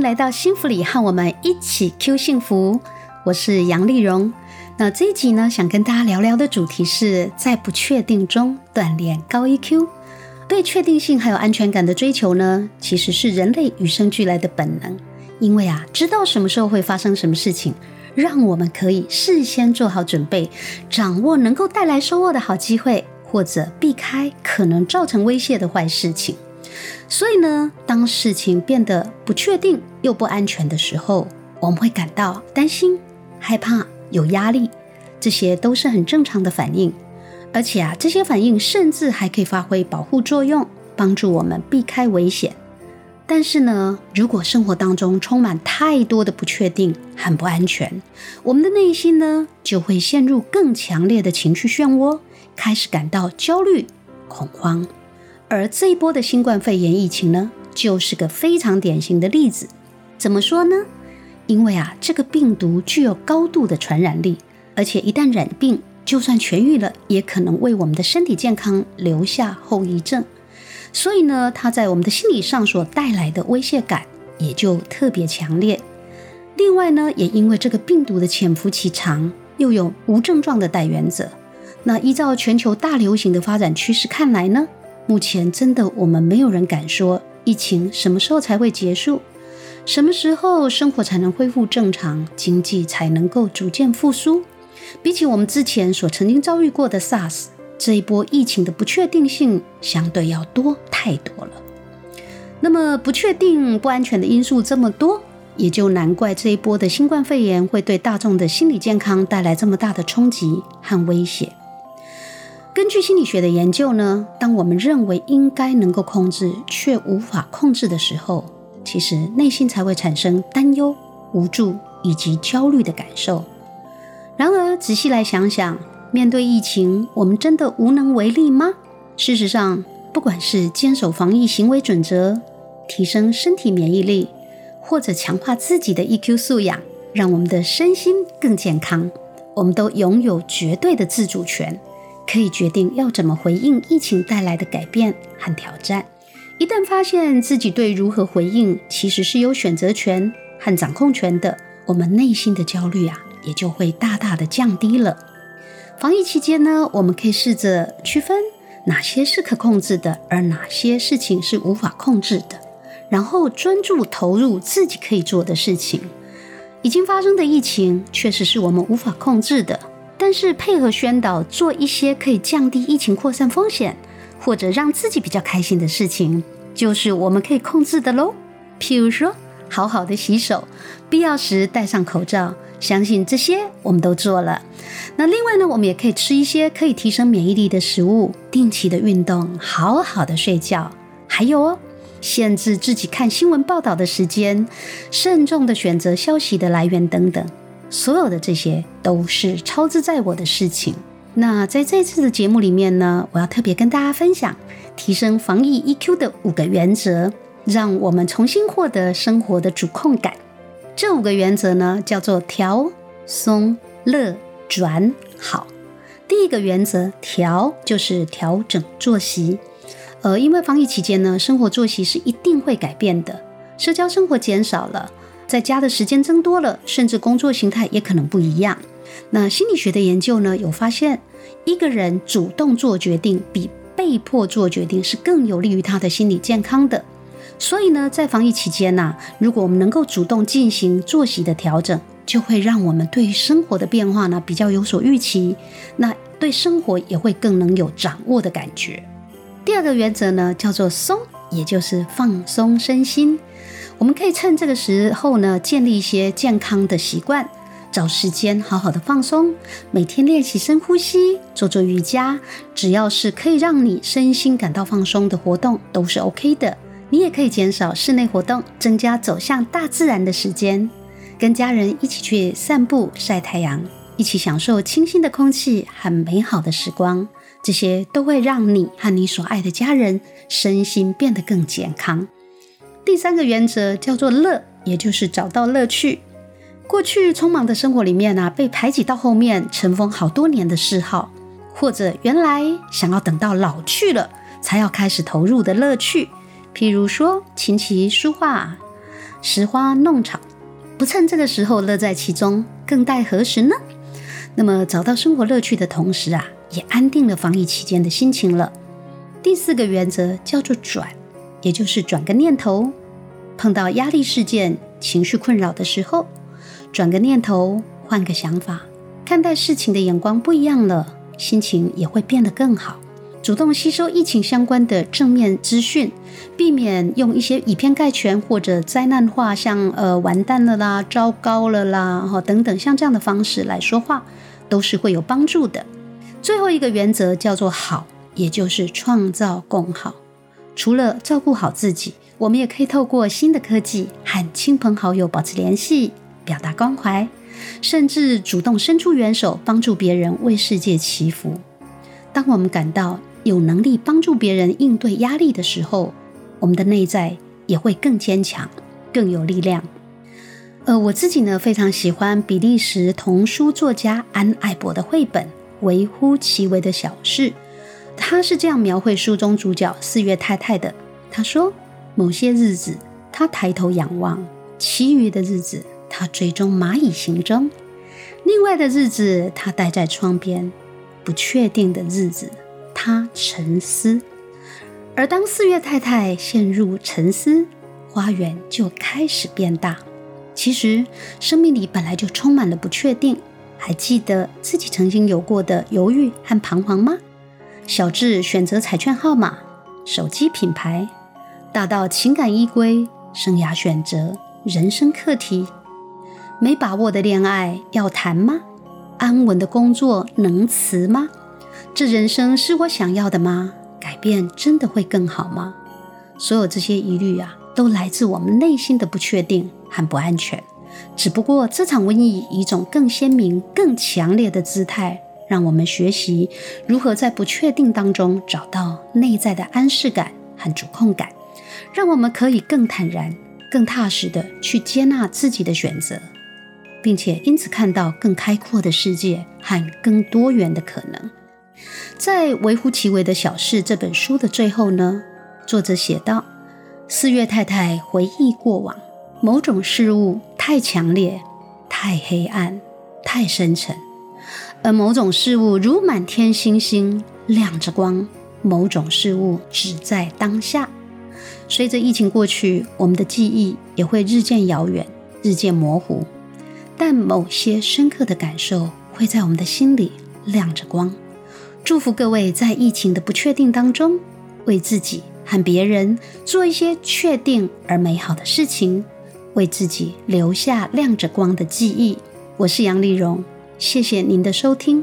来到幸福里，和我们一起 Q 幸福。我是杨丽蓉。那这一集呢，想跟大家聊聊的主题是在不确定中锻炼高 EQ。对确定性还有安全感的追求呢，其实是人类与生俱来的本能。因为啊，知道什么时候会发生什么事情，让我们可以事先做好准备，掌握能够带来收获的好机会，或者避开可能造成威胁的坏事情。所以呢，当事情变得不确定又不安全的时候，我们会感到担心、害怕、有压力，这些都是很正常的反应。而且啊，这些反应甚至还可以发挥保护作用，帮助我们避开危险。但是呢，如果生活当中充满太多的不确定、很不安全，我们的内心呢就会陷入更强烈的情绪漩涡，开始感到焦虑、恐慌。而这一波的新冠肺炎疫情呢，就是个非常典型的例子。怎么说呢？因为啊，这个病毒具有高度的传染力，而且一旦染病，就算痊愈了，也可能为我们的身体健康留下后遗症。所以呢，它在我们的心理上所带来的威胁感也就特别强烈。另外呢，也因为这个病毒的潜伏期长，又有无症状的带源者，那依照全球大流行的发展趋势看来呢？目前真的，我们没有人敢说疫情什么时候才会结束，什么时候生活才能恢复正常，经济才能够逐渐复苏。比起我们之前所曾经遭遇过的 SARS，这一波疫情的不确定性相对要多太多了。那么不确定、不安全的因素这么多，也就难怪这一波的新冠肺炎会对大众的心理健康带来这么大的冲击和威胁。根据心理学的研究呢，当我们认为应该能够控制却无法控制的时候，其实内心才会产生担忧、无助以及焦虑的感受。然而，仔细来想想，面对疫情，我们真的无能为力吗？事实上，不管是坚守防疫行为准则、提升身体免疫力，或者强化自己的 EQ 素养，让我们的身心更健康，我们都拥有绝对的自主权。可以决定要怎么回应疫情带来的改变和挑战。一旦发现自己对如何回应其实是有选择权和掌控权的，我们内心的焦虑啊也就会大大的降低了。防疫期间呢，我们可以试着区分哪些是可控制的，而哪些事情是无法控制的，然后专注投入自己可以做的事情。已经发生的疫情确实是我们无法控制的。但是配合宣导，做一些可以降低疫情扩散风险，或者让自己比较开心的事情，就是我们可以控制的喽。譬如说，好好的洗手，必要时戴上口罩，相信这些我们都做了。那另外呢，我们也可以吃一些可以提升免疫力的食物，定期的运动，好好的睡觉，还有哦，限制自己看新闻报道的时间，慎重的选择消息的来源等等。所有的这些都是超自在我的事情。那在这次的节目里面呢，我要特别跟大家分享提升防疫 EQ 的五个原则，让我们重新获得生活的主控感。这五个原则呢，叫做调、松、乐、转、好。第一个原则，调就是调整作息。呃，因为防疫期间呢，生活作息是一定会改变的，社交生活减少了。在家的时间增多了，甚至工作形态也可能不一样。那心理学的研究呢，有发现一个人主动做决定比被迫做决定是更有利于他的心理健康的。所以呢，在防疫期间呢，如果我们能够主动进行作息的调整，就会让我们对于生活的变化呢比较有所预期，那对生活也会更能有掌握的感觉。第二个原则呢，叫做松，也就是放松身心。我们可以趁这个时候呢，建立一些健康的习惯，找时间好好的放松，每天练习深呼吸，做做瑜伽，只要是可以让你身心感到放松的活动都是 OK 的。你也可以减少室内活动，增加走向大自然的时间。跟家人一起去散步、晒太阳，一起享受清新的空气和美好的时光，这些都会让你和你所爱的家人身心变得更健康。第三个原则叫做乐，也就是找到乐趣。过去匆忙的生活里面啊，被排挤到后面尘封好多年的嗜好，或者原来想要等到老去了才要开始投入的乐趣，譬如说琴棋书画、拾花弄草。不趁这个时候乐在其中，更待何时呢？那么找到生活乐趣的同时啊，也安定了防疫期间的心情了。第四个原则叫做转，也就是转个念头。碰到压力事件、情绪困扰的时候，转个念头，换个想法，看待事情的眼光不一样了，心情也会变得更好。主动吸收疫情相关的正面资讯，避免用一些以偏概全或者灾难化，像呃完蛋了啦、糟糕了啦，哈等等，像这样的方式来说话，都是会有帮助的。最后一个原则叫做好，也就是创造共好。除了照顾好自己，我们也可以透过新的科技和亲朋好友保持联系，表达关怀，甚至主动伸出援手，帮助别人为世界祈福。当我们感到有能力帮助别人应对压力的时候，我们的内在也会更坚强、更有力量。呃，我自己呢非常喜欢比利时童书作家安艾博的绘本《微乎其微的小事》，他是这样描绘书中主角四月太太的。他说：“某些日子，他抬头仰望；其余的日子，他追踪蚂蚁行踪；另外的日子，他待在窗边；不确定的日子。”他沉思，而当四月太太陷入沉思，花园就开始变大。其实，生命里本来就充满了不确定。还记得自己曾经有过的犹豫和彷徨吗？小智选择彩券号码、手机品牌，大到情感依归、生涯选择、人生课题。没把握的恋爱要谈吗？安稳的工作能辞吗？这人生是我想要的吗？改变真的会更好吗？所有这些疑虑啊，都来自我们内心的不确定和不安全。只不过这场瘟疫以一种更鲜明、更强烈的姿态，让我们学习如何在不确定当中找到内在的安适感和主控感，让我们可以更坦然、更踏实的去接纳自己的选择，并且因此看到更开阔的世界和更多元的可能。在《微乎其微的小事》这本书的最后呢，作者写道：“四月太太回忆过往，某种事物太强烈、太黑暗、太深沉，而某种事物如满天星星，亮着光。某种事物只在当下。随着疫情过去，我们的记忆也会日渐遥远、日渐模糊，但某些深刻的感受会在我们的心里亮着光。”祝福各位在疫情的不确定当中，为自己和别人做一些确定而美好的事情，为自己留下亮着光的记忆。我是杨丽蓉，谢谢您的收听。